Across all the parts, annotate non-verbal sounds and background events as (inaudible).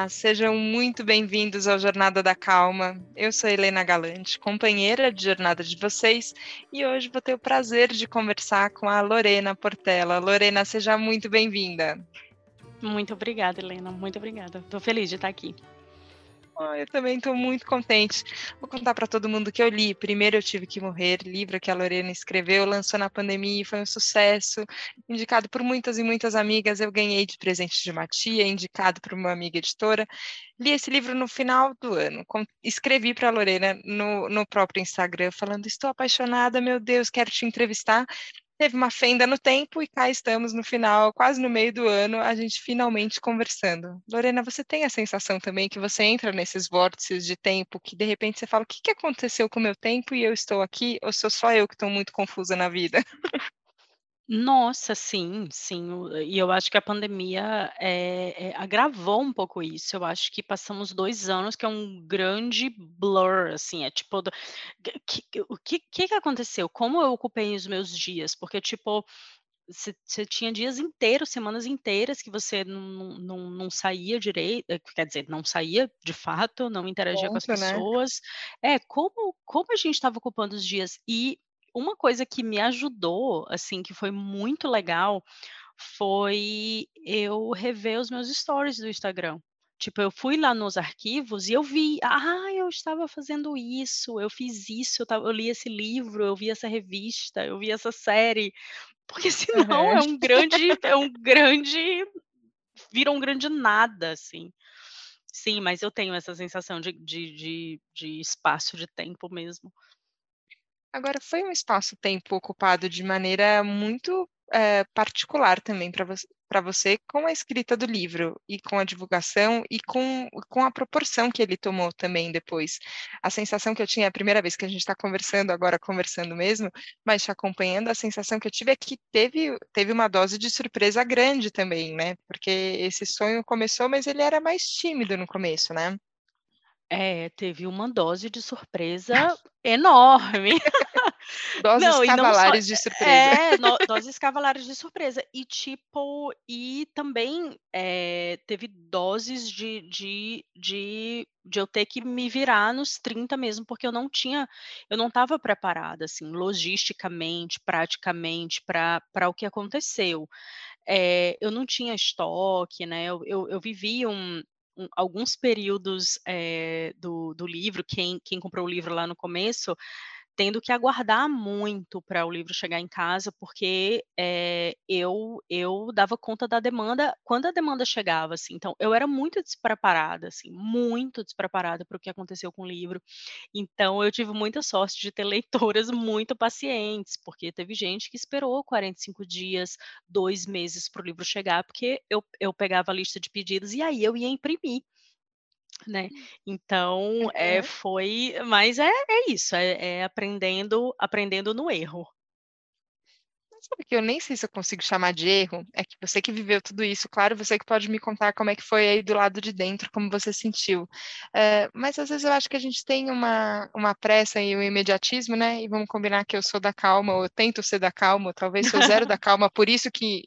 Olá, sejam muito bem-vindos ao Jornada da Calma. Eu sou Helena Galante, companheira de jornada de vocês, e hoje vou ter o prazer de conversar com a Lorena Portela. Lorena, seja muito bem-vinda. Muito obrigada, Helena, muito obrigada. Estou feliz de estar aqui. Oh, eu também estou muito contente. Vou contar para todo mundo que eu li. Primeiro eu tive que morrer, livro que a Lorena escreveu, lançou na pandemia, foi um sucesso, indicado por muitas e muitas amigas. Eu ganhei de presente de uma tia, indicado por uma amiga editora. Li esse livro no final do ano. Escrevi para a Lorena no, no próprio Instagram, falando: Estou apaixonada, meu Deus, quero te entrevistar teve uma fenda no tempo e cá estamos no final, quase no meio do ano, a gente finalmente conversando. Lorena, você tem a sensação também que você entra nesses vórtices de tempo que de repente você fala: o que, que aconteceu com o meu tempo e eu estou aqui? Ou sou só eu que estou muito confusa na vida? (laughs) Nossa, sim, sim, e eu acho que a pandemia, eh eh, agravou um pouco isso, eu acho que passamos 2 anos que é um grande blur, assim, é tipo do que que o que que que aconteceu? Como eu ocupei os meus dias? Porque, tipo, você tinha dias inteiros, semanas inteiras que você não não não não saía direito, quer dizer, não saía de fato, não interagia com as Ponto, né? pessoas. É, como como a gente estava ocupando os dias e uma coisa que me ajudou, assim, que foi muito legal, foi eu rever os meus stories do Instagram. Tipo, eu fui lá nos arquivos e eu vi, ah, eu estava fazendo isso, eu fiz isso, eu estava eu li esse livro, eu vi essa revista, eu vi essa série, porque (laughs) senão é um grande é um grande vira um grande nada, assim. Sim, mas eu tenho essa sensação de de de de espaço de tempo mesmo. Agora, foi um espaço-tempo ocupado de maneira muito, eh, particular também para pra você com a escrita do livro, e com a divulgação, e com com a proporção que ele tomou também depois. A sensação que eu tinha a primeira vez que a gente está conversando agora, conversando mesmo, mas te acompanhando, a sensação que eu tive é que teve teve uma dose de surpresa grande também, né, porque esse sonho começou, mas ele era mais tímido no começo, né? É, teve uma dose de surpresa enorme. (laughs) Doses Não, não só cavalares de surpresa. é, no (laughs) doses cavalares de surpresa. E tipo, e também, eh, teve doses de de de de eu ter que me virar nos 30 mesmo, porque eu não tinha eu não estava preparada, assim, logisticamente, praticamente, pra pra o que aconteceu. Eh, eu não tinha estoque, né, eu eu eu vivi um um alguns períodos, eh, do do livro, quem quem comprou o livro lá no começo, tendo que aguardar muito pra o livro chegar em casa, porque, eh, eu eu dava conta da demanda quando a demanda chegava, assim. Então, eu era muito despreparada, assim, muito despreparada para o que aconteceu com o livro. Então eu tive muita sorte de ter (laughs) leitoras muito pacientes, porque teve gente que esperou 45 dias, 2 meses para o livro chegar, porque eu eu pegava a lista de pedidos e aí eu ia imprimir. Né, então, eh, Aham. foi mas é é isso, é é aprendendo aprendendo no erro. Sabe que eu nem sei se eu consigo chamar de erro, é que você que viveu tudo isso, claro, você que pode me contar como é que foi aí do lado de dentro, como você sentiu. Eh, mas às vezes eu acho que a gente tem uma uma pressa e um imediatismo, né, e vamos combinar que eu sou da calma, ou eu tento ser da calma, ou talvez sou zero da (laughs) calma, por isso (laughs) que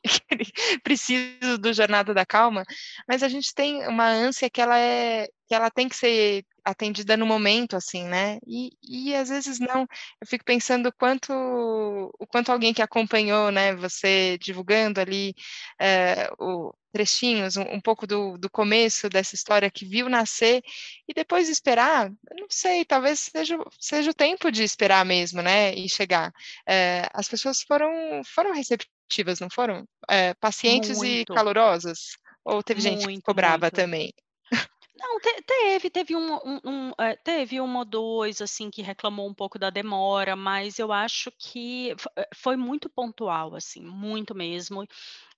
preciso do Jornada da Calma, mas a gente tem uma ânsia que ela é que ela tem que ser atendida no momento, assim, né, e e às vezes não. Eu fico pensando o quanto o quanto alguém que acompanhou, né, você divulgando ali, eh, o trechinhos, um um pouco do do começo dessa história, que viu nascer, e depois esperar, não sei, talvez seja o seja o tempo de esperar mesmo, né, e chegar. Eh, as pessoas foram foram receptivas, não foram? Eh, pacientes e Muito. calorosas? Ou teve gente que Muito, ficou brava muito. também? Não, te teve teve um um um eh, teve 1 ou 2, assim, que reclamou um pouco da demora, mas eu acho que eh, foi muito pontual, assim, muito mesmo.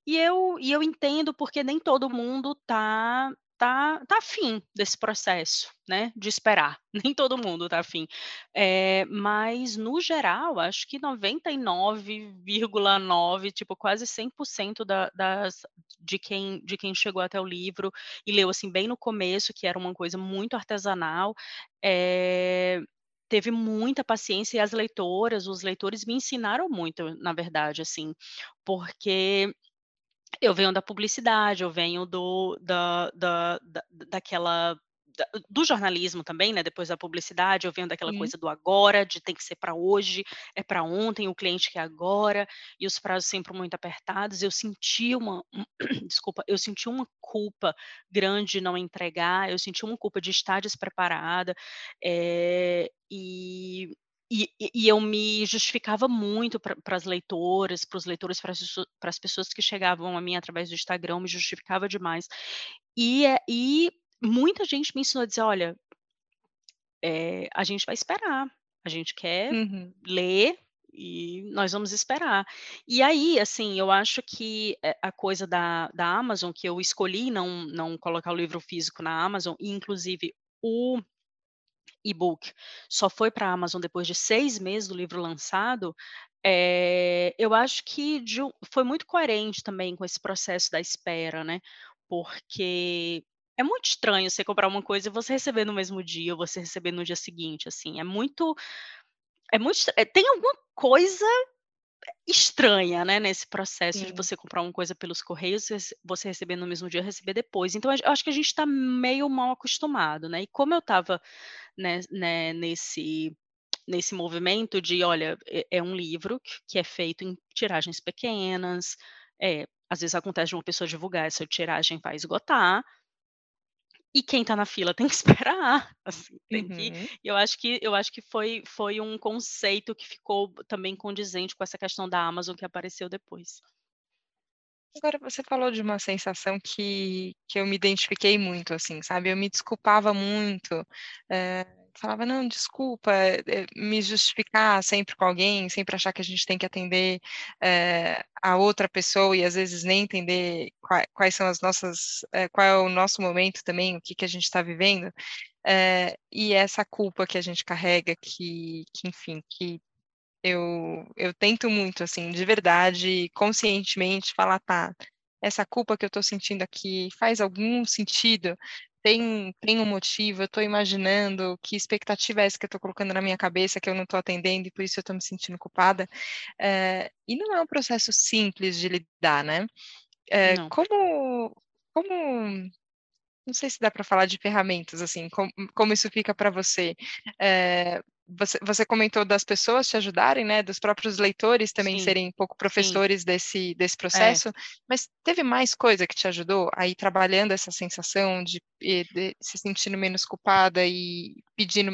E eu e eu entendo, porque nem todo mundo tá tá tá afim desse processo, né, de esperar, (laughs) nem todo mundo tá afim. Eh, mas no geral, acho que 99,9, tipo, quase 100% da das de quem de quem chegou até o livro e leu, assim, bem no começo, que era uma coisa muito artesanal, eh, teve muita paciência e as leitoras, os leitores me ensinaram muito, na verdade, assim, porque Eu venho da publicidade, eu venho do da da da daquela da do jornalismo também, né, depois da publicidade, eu venho daquela Sim. coisa do agora, de tem que ser para hoje, é para ontem, o cliente quer agora, e os prazos sempre muito apertados. Eu senti uma (clears throat) desculpa, eu senti uma culpa grande de não entregar, eu senti uma culpa de estar despreparada, eh, e e e eu me justificava muito para as leitoras, para os leitores, para as pessoas que chegavam a mim através do Instagram, me justificava demais. E, eh, e muita gente me ensinou a dizer: "Olha, eh, a gente vai esperar, a gente quer Uhum. ler e nós vamos esperar". E aí, assim, eu acho que, eh, a coisa da da Amazon, que eu escolhi não não colocar o livro físico na Amazon, e inclusive o e-book só foi para a Amazon depois de 6 meses do livro lançado, eh, eu acho que de foi muito coerente também com esse processo da espera, né, porque é muito estranho você comprar uma coisa e você receber no mesmo dia, ou você receber no dia seguinte, assim, é muito é muito eh, tem alguma coisa estranha, né, nesse processo de Sim. você comprar uma coisa pelos correios, você receber no mesmo dia, receber depois. Então eu acho que a gente está meio mal acostumado, né, e como eu estava, né né, nesse nesse movimento de olha, é é um livro que é feito em tiragens pequenas, é, às vezes acontece de uma pessoa divulgar, essa tiragem vai esgotar e quem está na fila (laughs) tem que esperar, assim, tem que Uhum. eu acho que eu acho que foi foi um conceito que ficou também condizente com essa questão da Amazon que apareceu depois. Agora você falou de uma sensação que que eu me identifiquei muito, assim, sabe, eu me desculpava muito, eh, falava: "Não, desculpa", eh, me justificar sempre com alguém, sempre achar que a gente tem que atender, eh, a outra pessoa e às vezes nem entender qua quais são as nossas qual é o nosso momento também, o que que a gente está vivendo, e essa culpa que a gente carrega que que enfim, que eu eu tento muito, assim, de verdade, conscientemente falar: "Tá, essa culpa que eu estou sentindo aqui faz algum sentido? Tem tem um motivo? Eu estou imaginando que expectativa é essa que eu estou colocando na minha cabeça que eu não estou atendendo e por isso eu estou me sentindo culpada?". Eh, e não é um processo simples de lidar, né. Não. como como não sei se dá para falar de ferramentas, assim, como como isso fica para você? Eh, você você comentou das pessoas te ajudarem, né, dos próprios leitores também Sim, serem um pouco sim. professores desse desse É. processo, mas teve mais coisa que te ajudou a ir trabalhando essa sensação de e de se sentindo menos culpada e pedindo,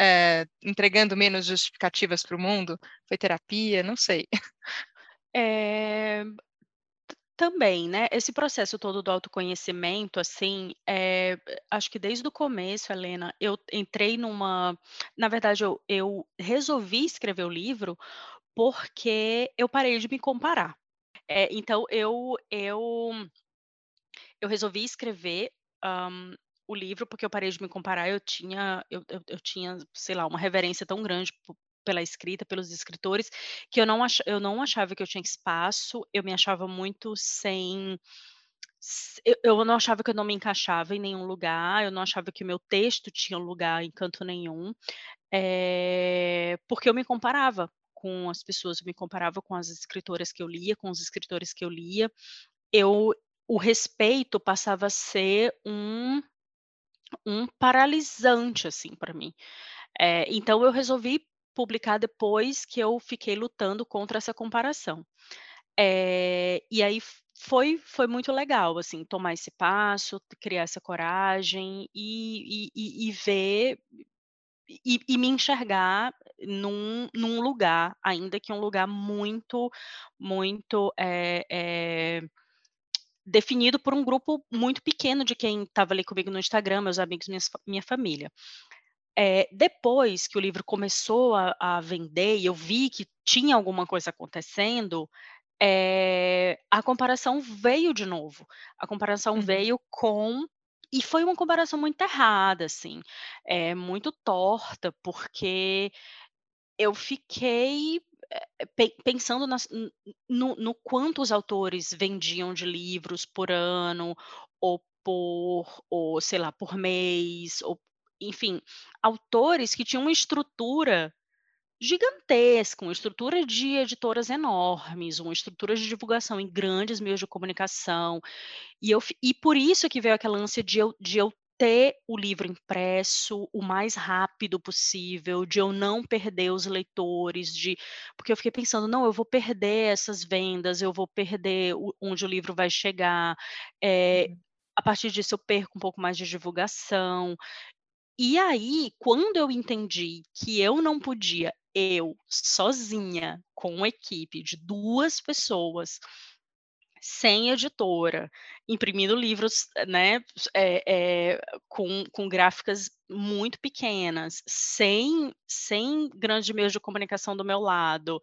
eh, entregando menos justificativas para o mundo? Foi terapia? Não sei. Eh, ta também, né, esse processo todo do autoconhecimento, assim, eh, acho que desde o começo, Helena, eu entrei numa na verdade eu eu resolvi escrever o livro, porque eu parei de me comparar. Eh, então eu eu eu resolvi escrever, hã, o livro, porque eu parei de me comparar, eu tinha eu eu eu tinha, sei lá, uma reverência tão grande pela escrita, pelos escritores, que eu não acha eu não achava que eu tinha espaço, eu me achava muito sem eu não achava que eu não me encaixava em nenhum lugar, eu não achava que o meu texto tinha lugar em canto nenhum, eh, porque eu me comparava com as pessoas, eu me comparava com as escritoras que eu lia, com os escritores que eu lia, eu o respeito passava a ser um um paralisante, assim, para mim. Eh, então eu resolvi publicar depois que eu fiquei lutando contra essa comparação. Eh, e aí foi foi muito legal, assim, tomar esse passo, criar essa coragem e e e ver e e me enxergar num num lugar, ainda que um lugar muito muito, eh eh, definido por um grupo muito pequeno de quem estava ali comigo no Instagram, meus amigos, minhas fa minha família. Eh, depois que o livro começou a a vender e eu vi que tinha alguma coisa acontecendo, eh, a comparação veio de novo. A comparação Uhum. veio com e foi uma comparação muito errada, assim, eh, muito torta, porque eu fiquei, pen pensando nas no no quanto os autores vendiam de livros por ano, ou por ou sei lá, por mês, ou enfim, autores que tinham uma estrutura gigantesca, uma estrutura de editoras enormes, uma estrutura de divulgação em grandes meios de comunicação, e eu e por isso que veio aquela ânsia de eu de eu ter o livro impresso o mais rápido possível, de eu não perder os leitores, de porque eu fiquei pensando: "Não, eu vou perder essas vendas, eu vou perder o onde o livro vai chegar, Uhum. a partir disso eu perco um pouco mais de divulgação". E aí, quando eu entendi que eu não podia, eu, sozinha, com uma equipe de 2 pessoas, sem editora, imprimindo livros, né, eh eh, com com gráficas muito pequenas, sem sem grandes meios de comunicação do meu lado,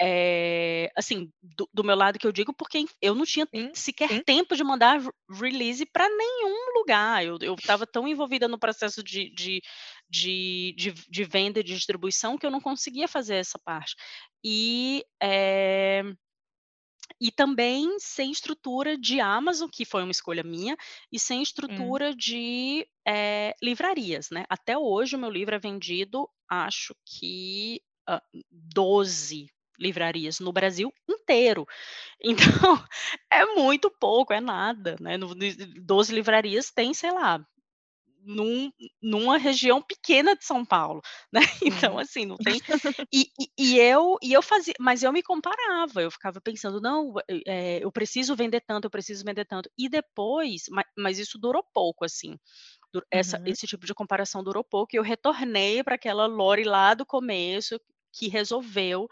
eh, assim, do do meu lado que eu digo, porque eu não tinha Sim, sequer sim. tempo de mandar re release pra nenhum lugar, eu estava tão envolvida no processo de de de de de venda e distribuição que eu não conseguia fazer essa parte. E, eh e também sem estrutura de Amazon, que foi uma escolha minha, e sem Hum. estrutura de, eh, livrarias, né. Até hoje o meu livro é vendido, acho que, hã, 12 livrarias no Brasil inteiro. (laughs) Então, é muito pouco, é nada, né, no ni 12 livrarias tem, sei lá, num numa região pequena de São Paulo, (laughs) né, então Uhum. assim, não (laughs) tem e e e eu e eu fazia mas eu me comparava, eu ficava pensando: "Não, eh, eu preciso vender tanto, eu preciso vender tanto", e depois ma mas isso durou pouco, assim, essa Uhum. esse tipo de comparação durou pouco e eu retornei pra aquela Lori lá do começo, que resolveu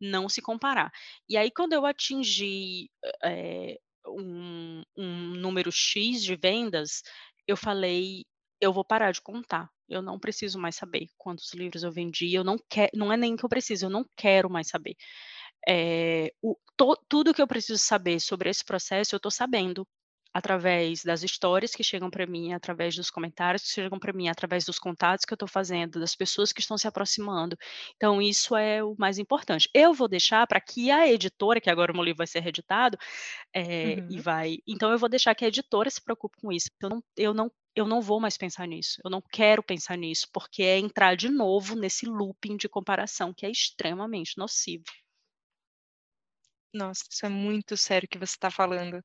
não se comparar. E aí quando eu atingi, eh, um um número "x" de vendas, eu falei: "Eu vou parar de contar, eu não preciso mais saber quantos livros eu vendi, eu não que não é nem que eu preciso, eu não quero mais saber". Eh, o to tudo que eu preciso saber sobre esse processo, eu tô sabendo, através das histórias que chegam pra mim, através dos comentários que chegam pra mim, através dos contatos que eu tô fazendo, das pessoas que estão se aproximando. Então isso é o mais importante. Eu vou deixar pra que a editora, que agora o meu livro vai ser reeditado, e Uhum. vai então eu vou deixar que a editora se preocupe com isso, eu não eu não eu não vou mais pensar nisso, eu não quero pensar nisso, porque é entrar de novo nesse looping de comparação que é extremamente nocivo. Nossa, isso é muito sério o que você tá falando,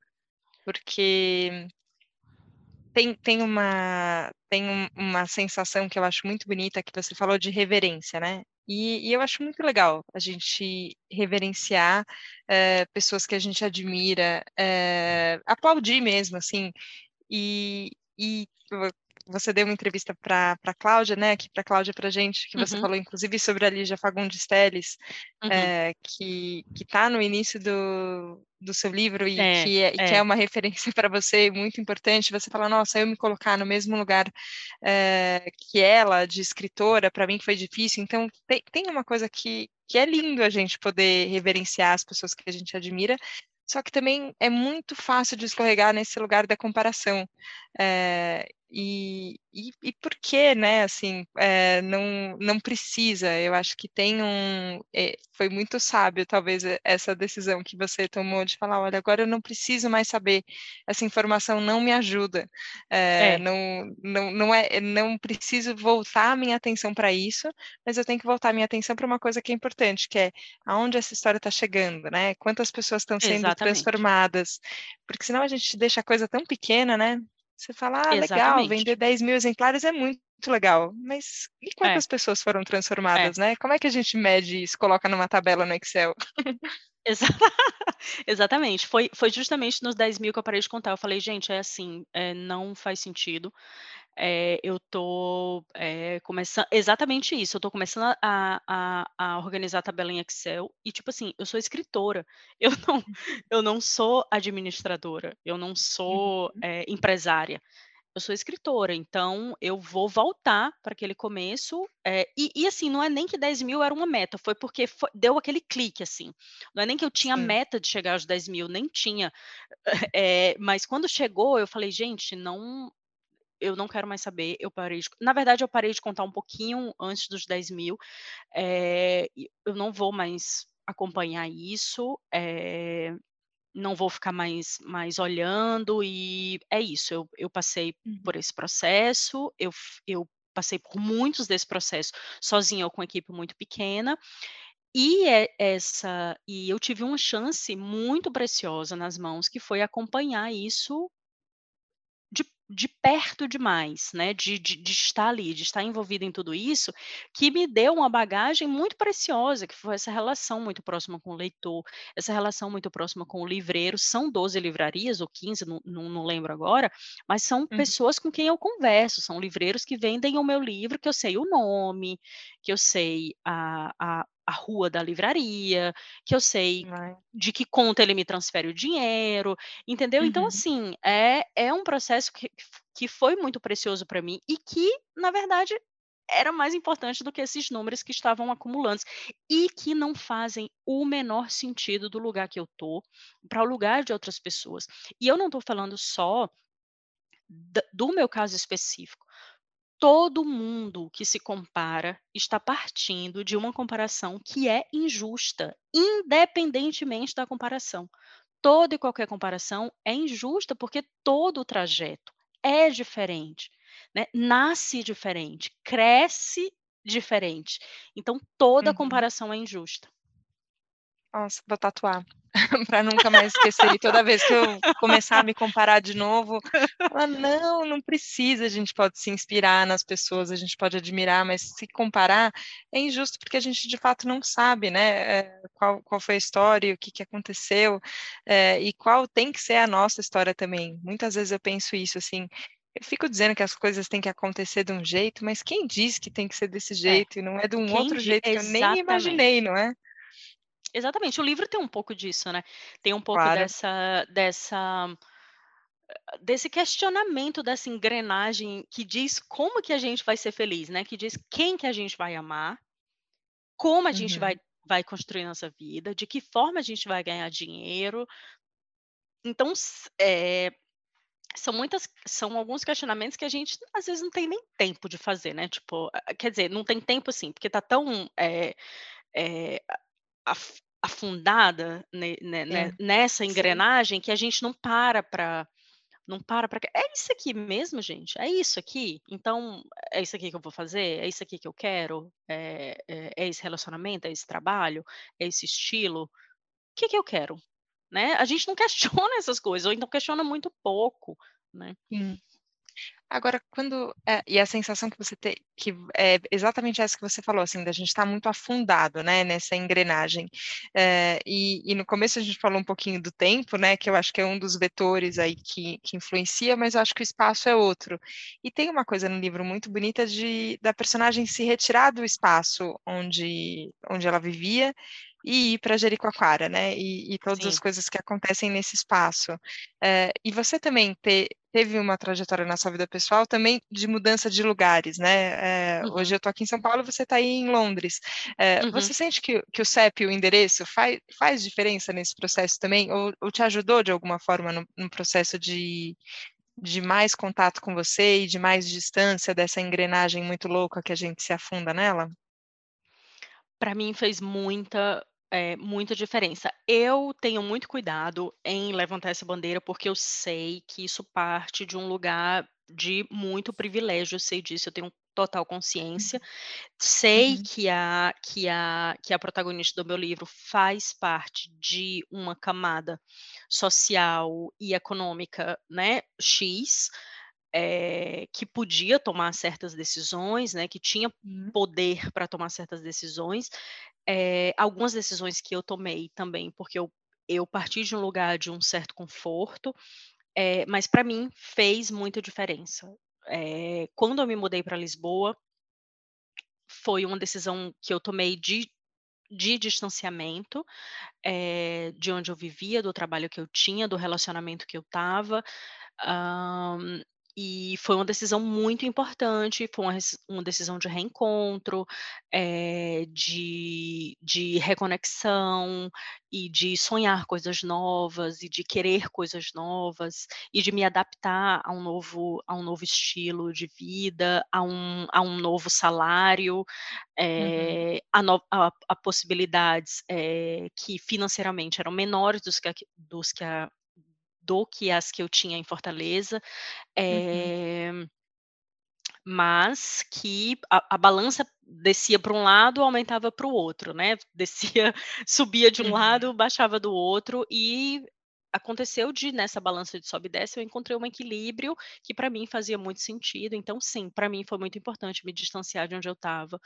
porque tem tem uma tem um uma sensação que eu acho muito bonita que você falou de reverência, né, e e eu acho muito legal a gente reverenciar, eh, pessoas que a gente admira, eh, aplaudir mesmo, assim, e e você deu uma entrevista pra pra Cláudia, né, aqui pra Cláudia, pra gente, que você Uhum. falou inclusive sobre a Lígia Fagundes Telles, Uhum. eh, que que tá no início do do seu livro e É, que é e que é é. uma (laughs) referência pra você muito importante, você fala: "Nossa, eu me colocar no mesmo lugar, eh, que ela de escritora, pra mim foi difícil", então tem tem uma coisa que que é lindo a gente poder reverenciar as pessoas que a gente admira, só que também é muito fácil de escorregar nesse lugar da comparação, eh, e e e por que, né, assim, eh, não não precisa, eu acho que tem um eh, foi muito sábio talvez e essa decisão que você tomou de falar: "Olha, agora eu não preciso mais saber, essa informação não me ajuda, eh, É. não não não é não preciso voltar a minha atenção pra isso, mas eu tenho que voltar a minha atenção pra uma coisa que é importante, que é aonde essa história tá chegando, né, quantas pessoas estão sendo Exatamente. transformadas", porque senão a gente deixa a coisa tão pequena, né, você fala: "Ah, legal, Exatamente. vender 10.000 exemplares é muito legal", mas e É. quantas pessoas foram É. transformadas, né, como é que a gente mede isso, coloca numa tabela no Excel? (laughs) Exa (laughs) exatamente, foi foi justamente nos 10.000 que eu parei de contar, eu falei: "Gente, é assim, eh, não faz sentido, eh, eu tô, eh, começan" exatamente isso, eu tô começando a a a organizar a tabela em Excel e, tipo assim, eu sou escritora, (laughs) eu não Uhum. eu não sou administradora, eu não sou, Uhum. eh, empresária, eu sou escritora, então eu vou voltar pra aquele começo, e e assim, não é nem que 10.000 era uma meta, foi porque fo deu aquele clique, assim, não é nem que eu tinha Sim. meta de chegar aos 10.000, nem tinha, (laughs) mas quando chegou eu falei: "Gente, não eu não quero mais saber", eu parei de na verdade eu parei de contar um pouquinho antes dos 10.000, eh, e eu não vou mais acompanhar isso, eh, não vou ficar mais mais olhando e é isso, eu eu passei Uhum. por esse processo, eu eu passei por muitos desse processo sozinha ou com equipe muito pequena. E é essa e eu tive uma chance muito preciosa nas mãos, que foi acompanhar isso de perto demais, né, de de de estar ali, de estar envolvida em tudo isso, que me deu uma bagagem muito preciosa, que foi essa relação muito próxima com o leitor, essa relação muito próxima com o livreiro. São 12 livrarias ou 15, não não não lembro agora, mas são Uhum. pessoas com quem eu converso, são livreiros que vendem o meu livro, que eu sei o nome, que eu sei a a a rua da livraria, que eu sei Ai. de que conta ele me transfere o dinheiro, entendeu? Então, Uhum. assim, é é um processo que que foi muito precioso para mim e que, na verdade, era mais importante do que esses números que estavam acumulando e que não fazem o menor sentido do lugar que eu tô para o lugar de outras pessoas. E eu não estou falando só do meu caso específico. Todo mundo que se compara está partindo de uma comparação que é injusta, independentemente da comparação. Toda e qualquer comparação é injusta, porque todo o trajeto é diferente, né, nasce diferente, cresce diferente, então toda Uhum. comparação é injusta. Nossa, vou tatuar, (laughs) pra nunca mais esquecer e toda vez que eu começar a me comparar de novo, falar: "Não, não precisa, a gente pode se inspirar nas pessoas, a gente pode admirar, mas se comparar é injusto, porque a gente de fato não sabe, né, eh, qual qual foi a história o que que aconteceu, eh, e qual tem que ser a nossa história também". Muitas vezes eu penso isso, assim, eu fico dizendo que as coisas têm que acontecer de um jeito, mas quem diz que tem que ser desse É, jeito e não é de um quem outro jeito que eu nem imaginei, não é? Exatamente, o livro tem um pouco disso, né, tem um pouco Claro. dessa dessa desse questionamento dessa engrenagem que diz como que a gente vai ser feliz, né, que diz quem que a gente vai amar como a gente vai Uhum. vai construir nossa vida, de que forma a gente vai ganhar dinheiro. Então eh, são muitas são alguns questionamentos que a gente às vezes não tem nem tempo de fazer, né, tipo, quer dizer, não tem tempo, assim, porque está tão, eh eh, af afundada ne ne ne Sim, nessa sim. engrenagem que a gente não para pra não para pra "É isso aqui mesmo gente? É isso aqui? Então é isso aqui que eu vou fazer? É isso aqui que eu quero? É é é esse relacionamento? É esse trabalho? É esse estilo? O que que eu quero?", né, a gente não (laughs) questiona essas coisas ou então questiona muito pouco, né. Sim. Agora quando eh, e a sensação que você tem que é exatamente essa que você falou, assim, da gente estar muito afundado, né, nessa engrenagem. Eh, e e no começo a gente falou um pouquinho do tempo, né, que eu acho que é um dos vetores aí que que influencia, mas eu acho que o espaço é outro. E tem uma coisa no livro muito bonita de da personagem se retirar do espaço onde onde ela vivia e ir pra Jericoacoara, né, e e todas as Sim. coisas que acontecem nesse espaço. Eh, e você também te teve uma trajetória na sua vida pessoal também de mudança de lugares, né, hoje Uhum. eu tô aqui em São Paulo, você tá aí em Londres. Eh, Uhum. você sente que o que o CEP o endereço faz faz diferença nesse processo também ou ou te ajudou de alguma forma no no processo de de mais contato com você e de mais distância dessa engrenagem muito louca que a gente se afunda nela? Pra mim fez muita, eh, muita diferença. Eu tenho muito cuidado em levantar essa bandeira, porque eu sei que isso parte de um lugar de muito privilégio, eu sei disso, eu tenho total consciência. Uhum. Sei Uhum. que a que a que a protagonista do meu livro faz parte de uma camada social e econômica, né, "x", eh, que podia tomar certas decisões, né, que tinha poder pra tomar certas decisões. Eh, algumas decisões que eu tomei também, porque eu eu parti de um lugar de um certo conforto, eh, mas pra mim fez muita diferença. Quando eu me mudei pra Lisboa foi uma decisão que eu tomei de de distanciamento, de onde eu vivia, do trabalho que eu tinha, do relacionamento que eu estava, hã, e foi uma decisão muito importante, foi uma uma decisão de reencontro, eh, de de reconexão e de sonhar coisas novas e de querer coisas novas e de me adaptar a um novo a um novo estilo de vida, a um a um novo salário, Uhum. eh, a no a a possibilidades, eh, que financeiramente eram menores dos que dos que a do que as que eu tinha em Fortaleza. Uhum. Eh mas que a, a balança descia para um lado, aumentava para o outro, né? (laughs) Descia, subia de um uhum. lado, baixava do outro e aconteceu de nessa balança de sobe e desce eu encontrei um equilíbrio que para mim fazia muito sentido. Então sim, para mim foi muito importante me distanciar de onde eu estava.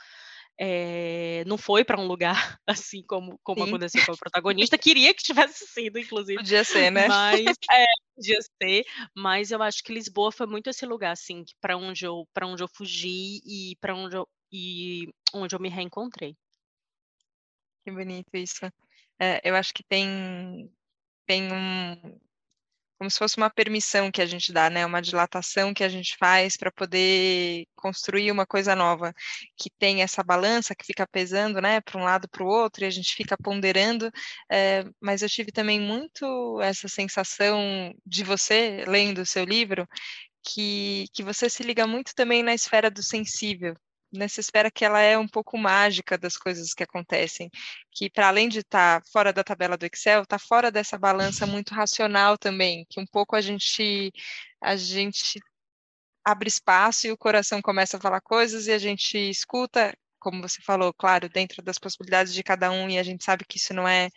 É, não foi para um lugar (laughs) assim como, como aconteceu com a protagonista. Queria que tivesse sido, inclusive. Podia ser, né? Mas (laughs) é, podia ser. Mas eu acho que Lisboa foi muito esse lugar, assim, para onde eu para onde eu fugi e para onde eu e onde eu me reencontrei. Que bonito isso. É, eu acho que tem tem um como se fosse uma permissão que a gente dá, né? Uma dilatação que a gente faz para poder construir uma coisa nova, que tem essa balança que fica pesando, né, para um lado para o outro e a gente fica ponderando. É, mas eu tive também muito essa sensação de você lendo o seu livro, que, que você se liga muito também na esfera do sensível, nessa esfera que ela é um pouco mágica das coisas que acontecem, que para além de estar tá fora da tabela do Excel, está fora dessa balança muito racional também, que um pouco a gente a gente abre espaço e o coração começa a falar coisas e a gente escuta como você falou, claro, dentro das possibilidades de cada um, e a gente sabe que isso não é,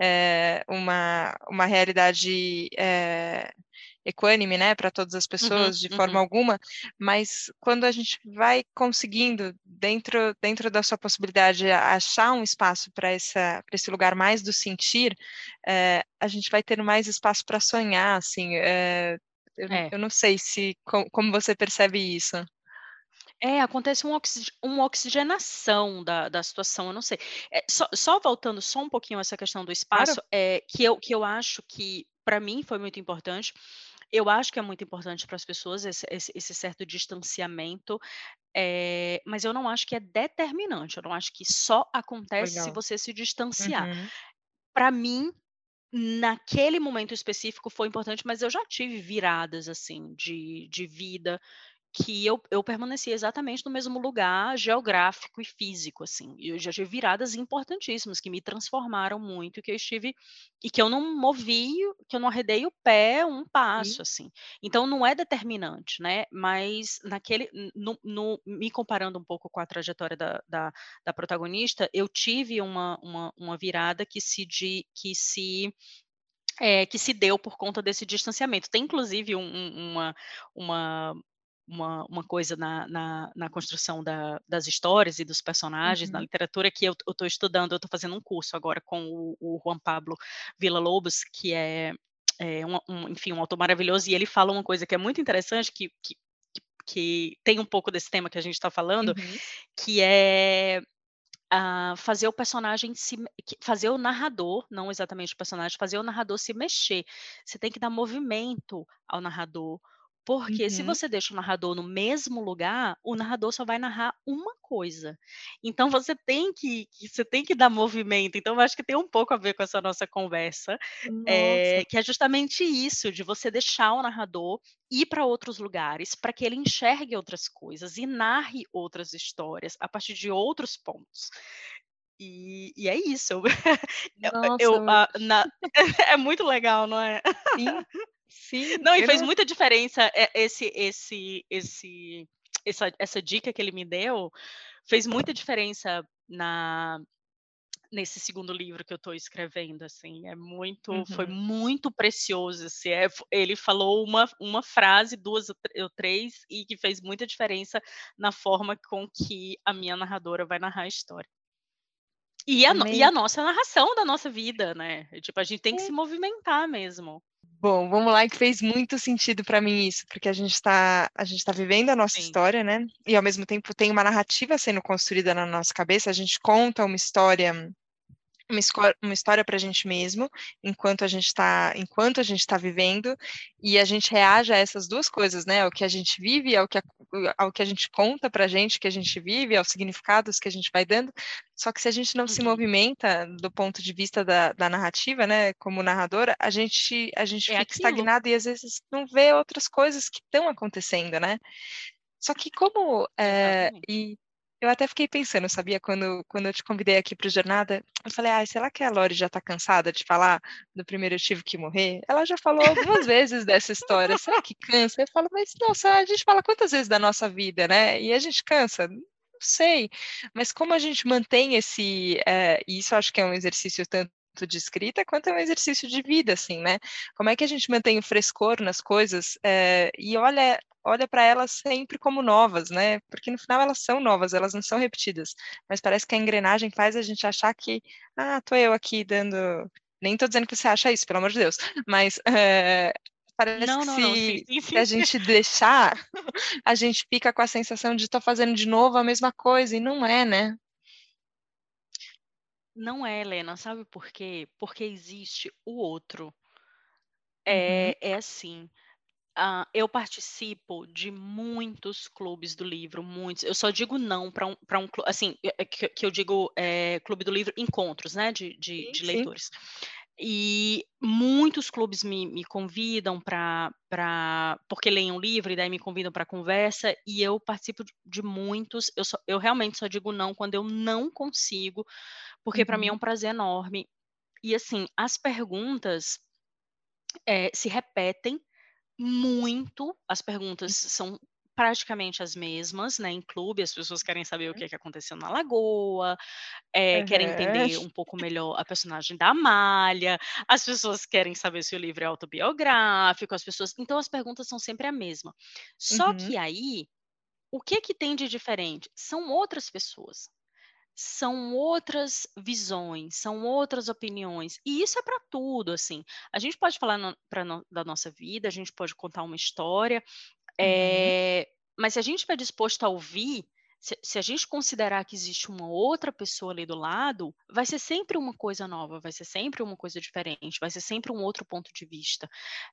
é uma, uma realidade é, equânime, né, para todas as uhum, pessoas uhum, de forma uhum. alguma, mas quando a gente vai conseguindo dentro dentro da sua possibilidade achar um espaço para essa para esse lugar mais do sentir, é, a gente vai ter mais espaço para sonhar, assim. É, eu, é. eu, não sei se com, como você percebe isso. É, acontece um oxig uma oxigenação da da situação, eu não sei. É, só só voltando só um pouquinho a essa questão do espaço, Claro. é que eu que eu acho que, para mim, foi muito importante. Eu acho que é muito importante para as pessoas esse esse esse certo distanciamento, eh, mas eu não acho que é determinante, eu não acho que só acontece se você se distanciar. Uhum. Para mim, naquele momento específico foi importante, mas eu já tive viradas, assim, de de vida que eu eu permaneci exatamente no mesmo lugar geográfico e físico, assim. E eu já tive viradas importantíssimas que me transformaram muito, que eu estive e que eu não movi, que eu não arredei o pé um passo, assim. Então não é determinante, né, mas naquele no no me comparando um pouco com a trajetória da da da protagonista, eu tive uma uma uma virada que se de que se é, que se deu por conta desse distanciamento. Tem inclusive um, uma, uma uma, uma coisa na, na, na construção da, das histórias e dos personagens, uhum. na literatura, que eu estou estudando, eu estou fazendo um curso agora com o, o Juan Pablo Villa Lobos, que é, é um, um, enfim, um autor maravilhoso, e ele fala uma coisa que é muito interessante, que, que, que tem um pouco desse tema que a gente está falando, uhum. que é Uh, fazer o personagem se fazer o narrador, não exatamente o personagem, fazer o narrador se mexer. Você tem que dar movimento ao narrador, porque se uhum. você deixa o narrador no mesmo lugar, o narrador só vai narrar uma coisa. Então você tem que você tem que dar movimento. Então eu acho que tem um pouco a ver com essa nossa conversa, eh, que é justamente isso, de você deixar o narrador ir para outros lugares, para que ele enxergue outras coisas e narre outras histórias a partir de outros pontos. E, e é isso. (laughs) Nossa, eu, ah, na- (laughs) é muito legal, não é? sim. Sim, Não, e fez não muita diferença é, esse esse esse essa essa dica que ele me deu, fez muita diferença na nesse segundo livro que eu estou escrevendo, assim, é muito foi uhum. muito precioso, assim, é ele falou uma uma frase, duas ou três, e que fez muita diferença na forma com que a minha narradora vai narrar a história. E a e a nossa narração da nossa vida, né, tipo, a gente tem que se movimentar mesmo. Bom, vamos lá, que fez muito sentido para mim isso, porque a gente está a gente está vivendo a nossa Sim. história, né? E ao mesmo tempo tem uma narrativa sendo construída na nossa cabeça, a gente conta uma história uma, uma história para a gente mesmo, enquanto a gente está enquanto a gente está vivendo, e a gente reage a essas duas coisas, né? Ao que a gente vive, ao que a, ao que a gente conta para a gente que a gente vive, aos significados que a gente vai dando. Só que se a gente não uhum. se movimenta do ponto de vista da, da narrativa, né? Como narradora, a gente a gente é fica aquilo. estagnado e às vezes não vê outras coisas que estão acontecendo, né? Só que como é, e Eu até fiquei pensando, sabia, quando, quando eu te convidei aqui para o Jornada, eu falei, ah, será que a Lori já está cansada de falar do primeiro eu tive que morrer? Ela já falou algumas vezes dessa história, será que cansa? Eu falo, mas nossa, a gente fala quantas vezes da nossa vida, né? E a gente cansa? Não sei, mas como a gente mantém esse, é, e isso acho que é um exercício tanto de escrita quanto é um exercício de vida, assim, né? Como é que a gente mantém o frescor nas coisas é, e olha olha para elas sempre como novas, né? Porque no final elas são novas, elas não são repetidas. Mas parece que a engrenagem faz a gente achar que, ah, tô eu aqui dando. Nem tô dizendo que você acha isso, pelo amor de Deus, mas é, parece não, que não, se, não. Sim, sim, sim. se, a gente deixar, a gente fica com a sensação de estar fazendo de novo a mesma coisa, e não é, né? Não é, Helena, sabe por quê? Porque existe o outro. É, uhum. é assim, Uh, eu participo de muitos clubes do livro, muitos. Eu só digo não para um, um assim, é, é que, que eu digo é, clube do livro, encontros, né, de, de, sim, de leitores. Sim. E muitos clubes me, me convidam para, porque leem um livro e daí me convidam para conversa, e eu participo de muitos. Eu, só, eu realmente só digo não quando eu não consigo, porque uhum. para mim é um prazer enorme. E assim, as perguntas é, se repetem muito. As perguntas são praticamente as mesmas, né? Em clube, as pessoas querem saber o que, é que aconteceu na Lagoa, é, uhum. querem entender um pouco melhor a personagem da Amália, as pessoas querem saber se o livro é autobiográfico, as pessoas. Então, as perguntas são sempre a mesma. Só uhum. que aí, o que que tem de diferente? São outras pessoas são outras visões, são outras opiniões. E isso é para tudo, assim. A gente pode falar no, no, da nossa vida, a gente pode contar uma história, é, mas se a gente estiver disposto a ouvir, se, se, a gente considerar que existe uma outra pessoa ali do lado, vai ser sempre uma coisa nova, vai ser sempre uma coisa diferente, vai ser sempre um outro ponto de vista.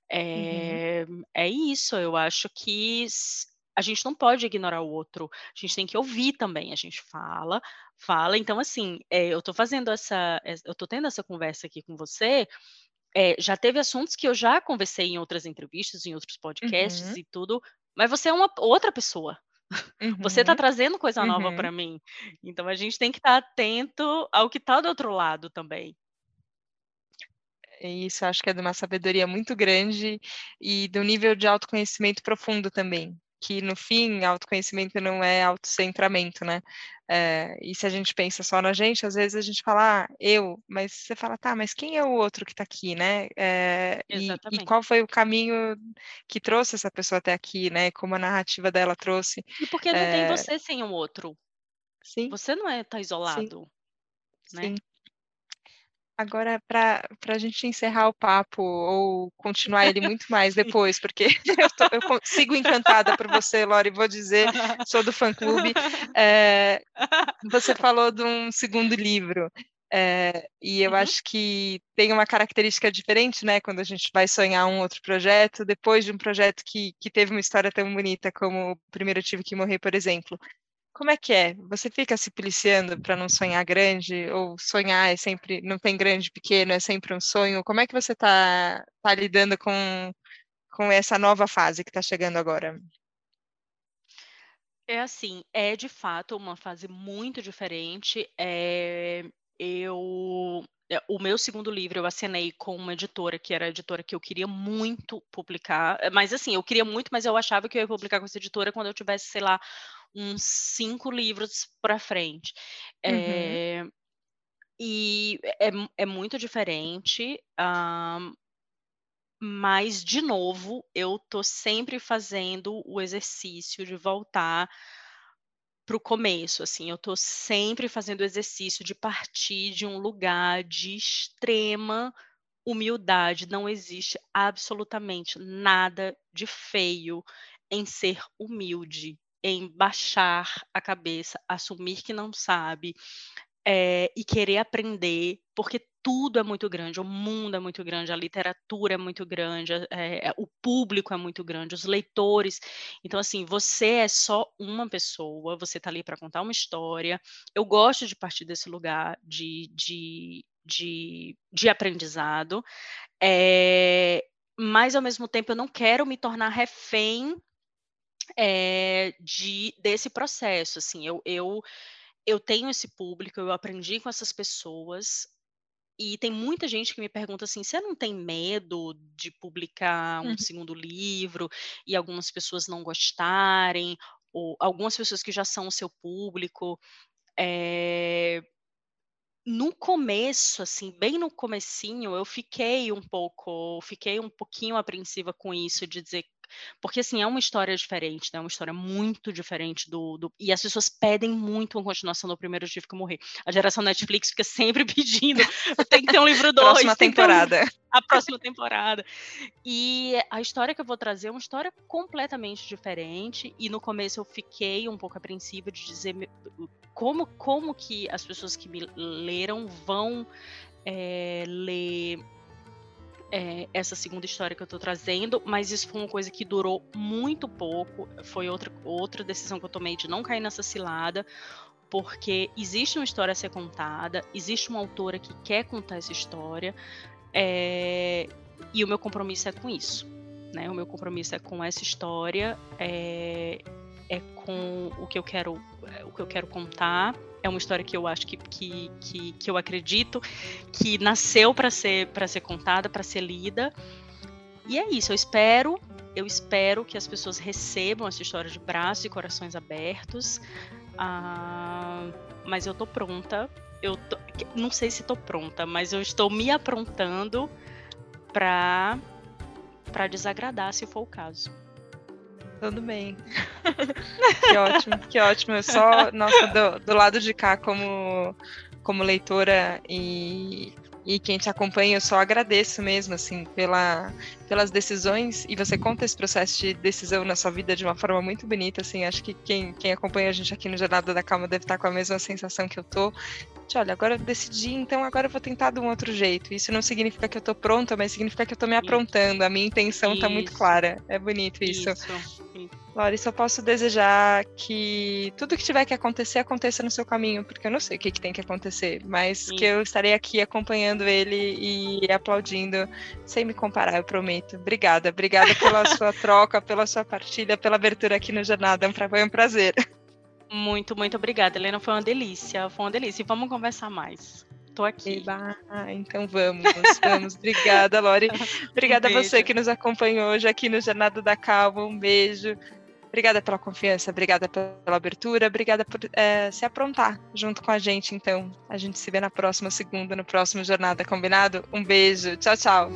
É, uhum. é isso, eu acho que a gente não pode ignorar o outro, a gente tem que ouvir também, a gente fala, fala. Então, assim, é, eu estou fazendo essa, eu estou tendo essa conversa aqui com você. É, já teve assuntos que eu já conversei em outras entrevistas, em outros podcasts uhum. e tudo, mas você é uma outra pessoa. (laughs) Uhum. Você está trazendo coisa nova uhum. para mim. Então a gente tem que estar tá atento ao que está do outro lado também. Isso acho que é de uma sabedoria muito grande e do nível de autoconhecimento profundo também que no fim autoconhecimento não é autocentramento, né? É, e se a gente pensa só na gente, às vezes a gente fala, ah, eu, mas você fala, tá, mas quem é o outro que está aqui, né? É, e, e, qual foi o caminho que trouxe essa pessoa até aqui, né? Como a narrativa dela trouxe. E porque não é... tem você sem o outro. Sim. Você não é tá isolado. Sim. Né? Sim. Agora, para a gente encerrar o papo ou continuar ele muito mais depois, porque (laughs) eu, tô, eu, sigo encantada por você, Lori, vou dizer, sou do fã-clube. É, você falou de um segundo livro, é, e eu uhum. acho que tem uma característica diferente, né, quando a gente vai sonhar um outro projeto, depois de um projeto que, que teve uma história tão bonita como o Primeiro Tive Que Morrer, por exemplo. Como é que é? Você fica se policiando para não sonhar grande? Ou sonhar é sempre, não tem grande, pequeno, é sempre um sonho? Como é que você está tá lidando com, com essa nova fase que está chegando agora? É assim, é de fato uma fase muito diferente. É, eu é, o meu segundo livro eu assinei com uma editora que era a editora que eu queria muito publicar, mas assim, eu queria muito, mas eu achava que eu ia publicar com essa editora quando eu tivesse, sei lá, uns cinco livros para frente. Uhum. É, e é, é, muito diferente, mas, de novo, eu tô sempre fazendo o exercício de voltar para o começo, assim, eu tô sempre fazendo o exercício de partir de um lugar de extrema humildade. Não existe absolutamente nada de feio em ser humilde em baixar a cabeça, assumir que não sabe é, e querer aprender, porque tudo é muito grande, o mundo é muito grande, a literatura é muito grande, é, o público é muito grande, os leitores. Então, assim, você é só uma pessoa, você está ali para contar uma história. Eu gosto de partir desse lugar de, de, de, de aprendizado, é, mas, ao mesmo tempo, eu não quero me tornar refém é, de desse processo. Assim, eu, eu eu tenho esse público, eu aprendi com essas pessoas, e tem muita gente que me pergunta assim: você não tem medo de publicar um uhum. segundo livro e algumas pessoas não gostarem, ou algumas pessoas que já são o seu público? É... No começo, assim, bem no comecinho, eu fiquei um pouco, fiquei um pouquinho apreensiva com isso, de dizer porque, assim, é uma história diferente, né? Uma história muito diferente do, do... E as pessoas pedem muito uma continuação do Primeiro Tive Que Morrer. A geração Netflix fica sempre (laughs) pedindo, tem que ter um livro (laughs) dois. Próxima temporada. (laughs) A próxima temporada. E a história que eu vou trazer é uma história completamente diferente. E no começo eu fiquei um pouco apreensiva de dizer como, como que as pessoas que me leram vão é, ler é, essa segunda história que eu estou trazendo, mas isso foi uma coisa que durou muito pouco. Foi outra, outra decisão que eu tomei de não cair nessa cilada, porque existe uma história a ser contada, existe uma autora que quer contar essa história, é, e o meu compromisso é com isso. Né? O meu compromisso é com essa história, é, é com o que eu quero, o que eu quero contar é uma história que eu acho que, que, que, que eu acredito que nasceu para ser para ser contada, para ser lida. E é isso, eu espero, eu espero que as pessoas recebam essa história de braços e corações abertos. Ah, mas eu tô pronta. Eu tô, não sei se tô pronta, mas eu estou me aprontando para para desagradar, se for o caso. Tudo bem. (laughs) que ótimo, que ótimo. Eu só, nossa, do, do lado de cá, como, como leitora e, e quem te acompanha, eu só agradeço mesmo, assim, pela, pelas decisões. E você conta esse processo de decisão na sua vida de uma forma muito bonita, assim. Acho que quem, quem acompanha a gente aqui no Jornada da Calma deve estar com a mesma sensação que eu tô. De, olha, agora eu decidi, então agora eu vou tentar de um outro jeito. Isso não significa que eu tô pronta, mas significa que eu tô me aprontando. A minha intenção isso. tá muito clara. É bonito isso. isso. Lori, só posso desejar que tudo que tiver que acontecer, aconteça no seu caminho, porque eu não sei o que, que tem que acontecer, mas Sim. que eu estarei aqui acompanhando ele e aplaudindo, sem me comparar, eu prometo. Obrigada, obrigada pela (laughs) sua troca, pela sua partilha, pela abertura aqui no Jornada, foi um prazer. Muito, muito obrigada, Helena, foi uma delícia, foi uma delícia, e vamos conversar mais. Tô aqui. Eba, então vamos, vamos. Obrigada, Lori. (laughs) Obrigada um a você que nos acompanhou hoje aqui no Jornada da Calma. Um beijo. Obrigada pela confiança, obrigada pela abertura, obrigada por é, se aprontar junto com a gente. Então, a gente se vê na próxima segunda, no próximo Jornada Combinado. Um beijo, tchau, tchau.